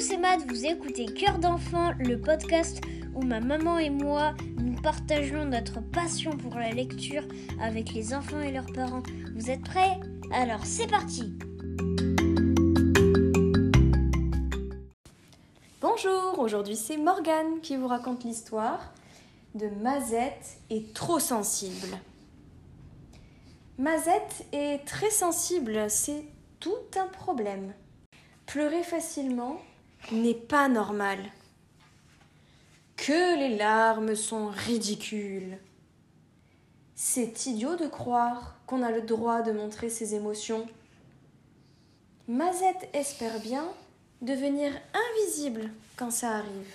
c'est Matt, vous écoutez Cœur d'enfant, le podcast où ma maman et moi nous partageons notre passion pour la lecture avec les enfants et leurs parents. Vous êtes prêts? Alors c'est parti Bonjour, aujourd'hui c'est Morgane qui vous raconte l'histoire de Mazette est trop sensible. Mazette est très sensible, c'est tout un problème. Pleurer facilement n'est pas normal. Que les larmes sont ridicules. C'est idiot de croire qu'on a le droit de montrer ses émotions. Mazette espère bien devenir invisible quand ça arrive.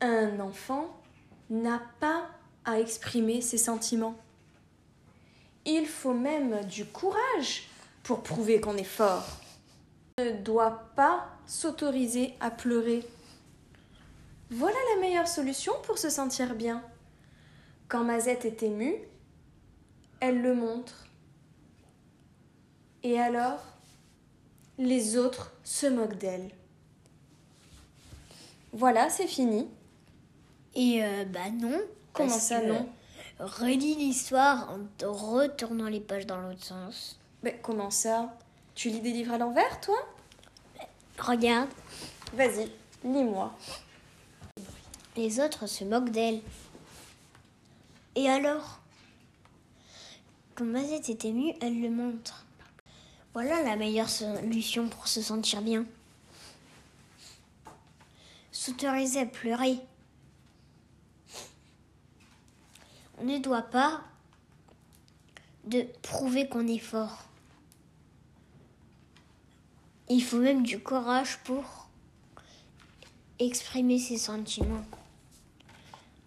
Un enfant n'a pas à exprimer ses sentiments. Il faut même du courage pour prouver qu'on est fort ne doit pas s'autoriser à pleurer. Voilà la meilleure solution pour se sentir bien. Quand Mazette est émue, elle le montre. Et alors, les autres se moquent d'elle. Voilà, c'est fini. Et euh, bah non. Comment ça, non? Relis l'histoire en retournant les pages dans l'autre sens. Mais comment ça? Tu lis des livres à l'envers, toi? Regarde, Vas-y, lis-moi. les autres se moquent d'elle. Et alors? Quand Mazette est émue, elle le montre. Voilà la meilleure solution pour se sentir bien. S'autoriser à pleurer. On ne doit pas de prouver qu'on est fort. Il faut même du courage pour exprimer ses sentiments.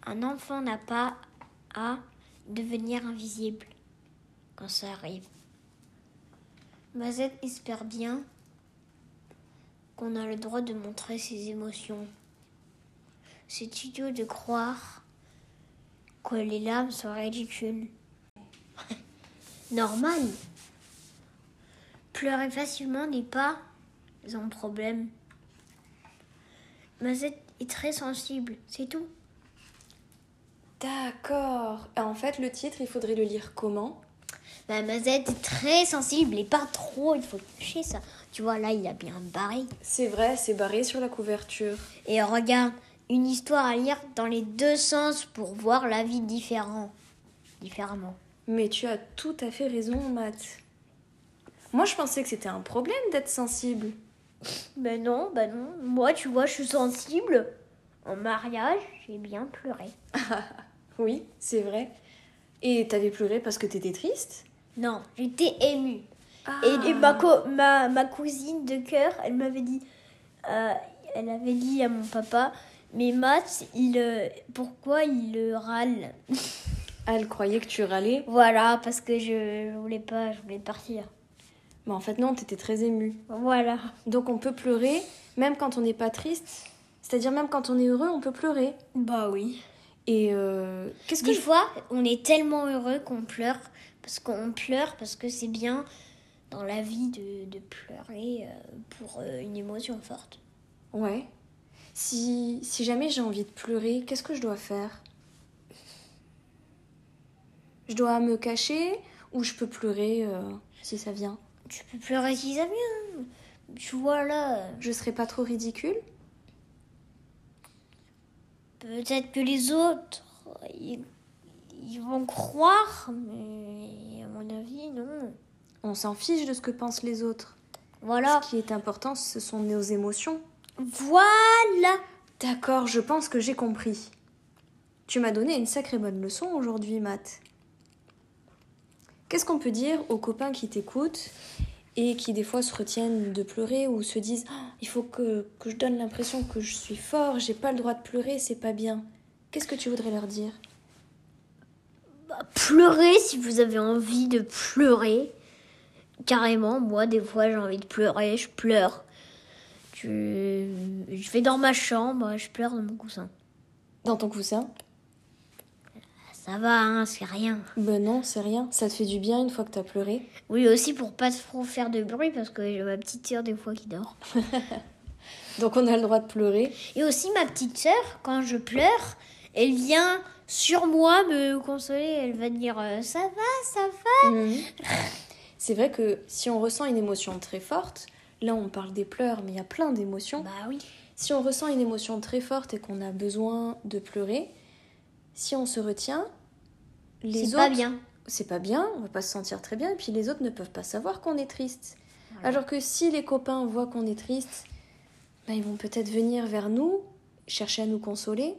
Un enfant n'a pas à devenir invisible quand ça arrive. Mazette espère bien qu'on a le droit de montrer ses émotions. C'est idiot de croire que les larmes sont ridicules. Normal. Pleurer facilement n'est pas un problème. Mazette est très sensible, c'est tout. D'accord. En fait, le titre, il faudrait le lire comment? Bah, Mazette est très sensible et pas trop, il faut toucher ça. Tu vois, là, il a bien barré. C'est vrai, c'est barré sur la couverture. Et regarde, une histoire à lire dans les deux sens pour voir la vie différent. différemment. Mais tu as tout à fait raison, Matt. Moi, je pensais que c'était un problème d'être sensible. Ben non, ben non. Moi, tu vois, je suis sensible. En mariage, j'ai bien pleuré. Oui, c'est vrai. Et t'avais pleuré parce que t'étais triste? Non, j'étais émue. Ah. Et, et ma, co- ma, ma cousine de cœur, elle m'avait dit, euh, elle avait dit à mon papa, mais Matt, il, euh, pourquoi il euh, râle Ah, elle croyait que tu râlais? Voilà, parce que je, je voulais pas, je voulais partir. Mais en fait, non, t'étais très émue. Voilà. Donc, on peut pleurer même quand on n'est pas triste. C'est-à-dire, même quand on est heureux, on peut pleurer. Bah oui. Et euh, qu'est-ce que Des je... fois, on est tellement heureux qu'on pleure, parce qu'on pleure parce que c'est bien dans la vie de, de pleurer euh, pour euh, une émotion forte. Ouais. Si, si jamais j'ai envie de pleurer, qu'est-ce que je dois faire? Je dois me cacher ou je peux pleurer euh, si ça vient? Tu peux pleurer si ça vient. Tu vois là, euh, Je serai pas trop ridicule peut-être que les autres, ils, ils vont croire, mais à mon avis, non. On s'en fiche de ce que pensent les autres. Voilà. Ce qui est important, ce sont nos émotions. Voilà. D'accord, je pense que j'ai compris. Tu m'as donné une sacrée bonne leçon aujourd'hui, Matt. Qu'est-ce qu'on peut dire aux copains qui t'écoutent et qui des fois se retiennent de pleurer ou se disent Ah, il faut que, que je donne l'impression que je suis fort, j'ai pas le droit de pleurer, c'est pas bien. Qu'est-ce que tu voudrais leur dire? Bah, pleurez si vous avez envie de pleurer. Carrément, moi, des fois, j'ai envie de pleurer, je pleure. Je, je vais dans ma chambre, je pleure dans mon coussin. Dans ton coussin? Ça va, hein, c'est rien. Ben non, c'est rien. Ça te fait du bien une fois que t'as pleuré. Oui, aussi pour pas trop faire de bruit parce que j'ai ma petite sœur des fois qui dort. Donc on a le droit de pleurer. Et aussi ma petite sœur, quand je pleure, elle vient sur moi me consoler. Elle va dire euh, ça va, ça va. Mhm. C'est vrai que si on ressent une émotion très forte, là on parle des pleurs, mais il y a plein d'émotions. Bah oui. Si on ressent une émotion très forte et qu'on a besoin de pleurer, si on se retient, les C'est pas bien. c'est pas bien, on va pas se sentir très bien, et puis les autres ne peuvent pas savoir qu'on est triste. Voilà. Alors que si les copains voient qu'on est triste, ben, ils vont peut-être venir vers nous, chercher à nous consoler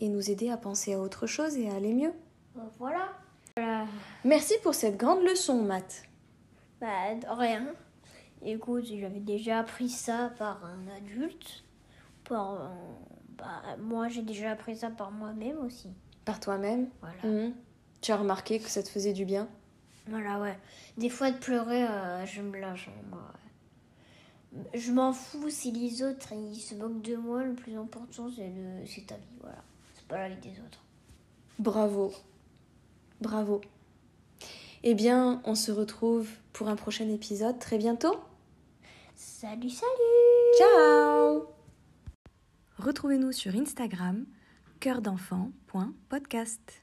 et nous aider à penser à autre chose et à aller mieux. Voilà. Voilà. Merci pour cette grande leçon, Matt. Bah, de rien. Écoute, j'avais déjà appris ça par un adulte. Par, euh, bah, moi, j'ai déjà appris ça par moi-même aussi. Par toi-même. Voilà. Mhm. Tu as remarqué que ça te faisait du bien? Voilà, ouais. Des fois, de pleurer, euh, je me lâche. hein, moi. Je m'en fous si les autres ils se moquent de moi. Le plus important, c'est le... c'est ta vie. Voilà. C'est pas la vie des autres. Bravo. Bravo. Eh bien, on se retrouve pour un prochain épisode très bientôt. Salut, salut Ciao Retrouvez-nous sur Instagram, cœurdenfant.podcast.